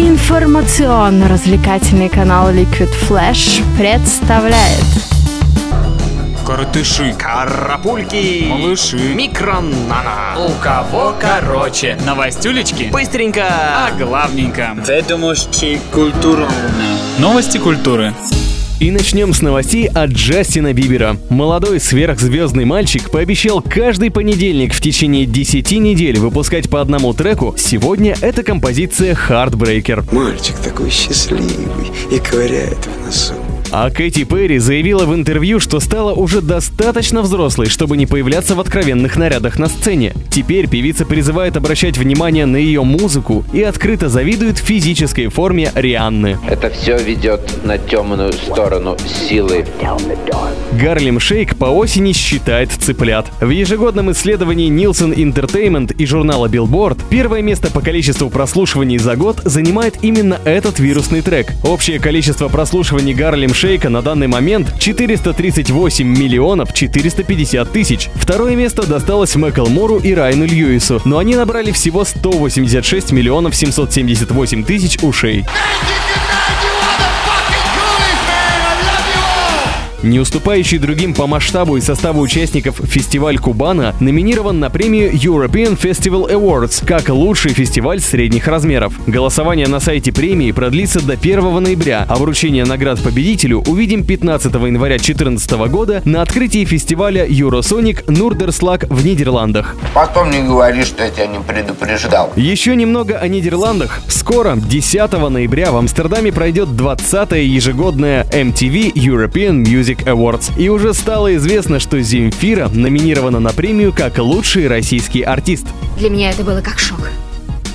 Информационно-развлекательный канал Liquid Flash представляет Коротыши, Карапульки, малыши, микронана. у кого короче, новостюлечки, Быстренько. а главненько. Ведомости культурно. Новости культуры. И начнем с новостей от Джастина Бибера. Молодой сверхзвездный мальчик пообещал каждый понедельник в течение 10 недель выпускать по одному треку. Сегодня это композиция Heartbreaker. Мальчик такой счастливый и ковыряет в носу. А Кэти Перри заявила в интервью, что стала уже достаточно взрослой, чтобы не появляться в откровенных нарядах на сцене. Теперь певица призывает обращать внимание на ее музыку и открыто завидует физической форме Рианны. Это все ведет на темную сторону силы. Гарлем Шейк по осени считает цыплят. В ежегодном исследовании Nielsen Entertainment и журнала Billboard первое место по количеству прослушиваний за год занимает именно этот вирусный трек. Общее количество прослушиваний Гарлем Шейка на данный момент 438 миллионов 450 тысяч. Второе место досталось Мэклмору и Райану Льюису, но они набрали всего 186 миллионов 778 тысяч ушей. Не уступающий другим по масштабу и составу участников фестиваль Кубана номинирован на премию European Festival Awards как лучший фестиваль средних размеров. Голосование на сайте премии продлится до 1 ноября, а вручение наград победителю увидим 15 января 2014 года на открытии фестиваля Eurosonic Нурдерслаг в Нидерландах. Потом не говори, что я тебя не предупреждал. Еще немного о Нидерландах. Скоро, 10 ноября, в Амстердаме пройдет 20-я ежегодная MTV European Music Awards. И уже стало известно, что Земфира номинирована на премию как лучший российский артист. Для меня это было как шок.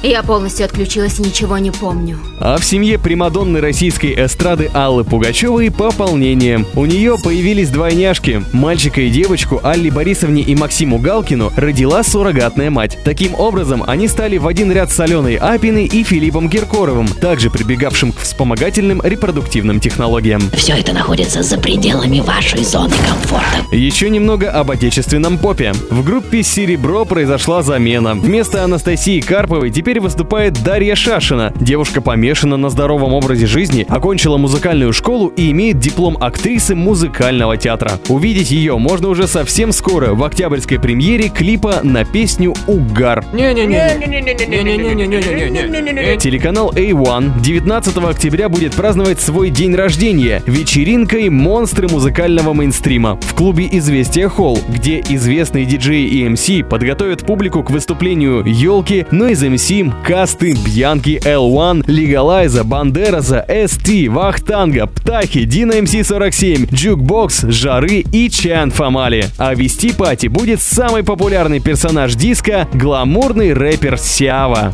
Я полностью отключилась и ничего не помню. А в семье примадонны российской эстрады Аллы Пугачевой пополнение. У нее появились двойняшки. Мальчика и девочку Алле Борисовне и Максиму Галкину родила суррогатная мать. Таким образом, они стали в один ряд с Аленой Апиной и Филиппом Киркоровым, также прибегавшим к вспомогательным репродуктивным технологиям. Все это находится за пределами вашей зоны комфорта. Еще немного об отечественном попе. В группе «Серебро» произошла замена. Вместо Анастасии Карповой теперь выступает Дарья Шашина. Девушка помешана на здоровом образе жизни, окончила музыкальную школу и имеет диплом актрисы музыкального театра. Увидеть ее можно уже совсем скоро в октябрьской премьере клипа на песню «Угар». Телеканал A1 19 октября будет праздновать свой день рождения вечеринкой «Монстры музыкального мейнстрима» в клубе «Известия Холл», где известные диджеи и MC подготовят публику к выступлению «Елки», Noize MC, Касты, Бьянки, L1, Легалайза, Бандераса, ST, Вахтанга, Птахи, Дино МС-47, Джукбокс, Жары и Чаян Фамали. А вести пати будет самый популярный персонаж диска – гламурный рэпер Сява.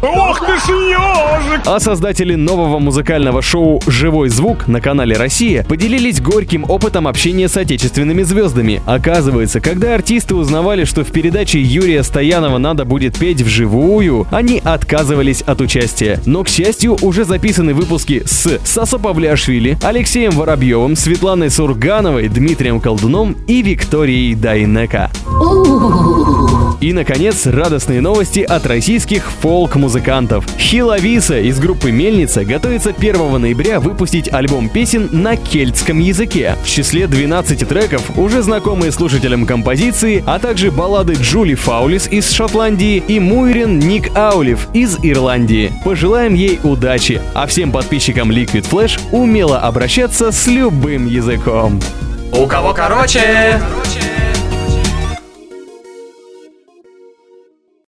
А создатели нового музыкального шоу «Живой звук» на канале «Россия» поделились горьким опытом общения с отечественными звездами. Оказывается, когда артисты узнавали, что в передаче Юрия Стоянова надо будет петь вживую, они отказывались от участия. Но, к счастью, уже записаны выпуски с Сасо Павлиашвили, Алексеем Воробьевым, Светланой Сургановой, Дмитрием Колдуном и Викторией Дайнека. И, наконец, радостные новости от российских фолк-музыкантов. Хиловиса из группы «Мельница» готовится 1 ноября выпустить альбом песен на кельтском языке. В числе 12 треков уже знакомые слушателям композиции, а также баллады Джули Фаулис из Шотландии и Муйрин Ник Аулив из Ирландии. Пожелаем ей удачи, а всем подписчикам Liquid Flash умело обращаться с любым языком. У кого короче?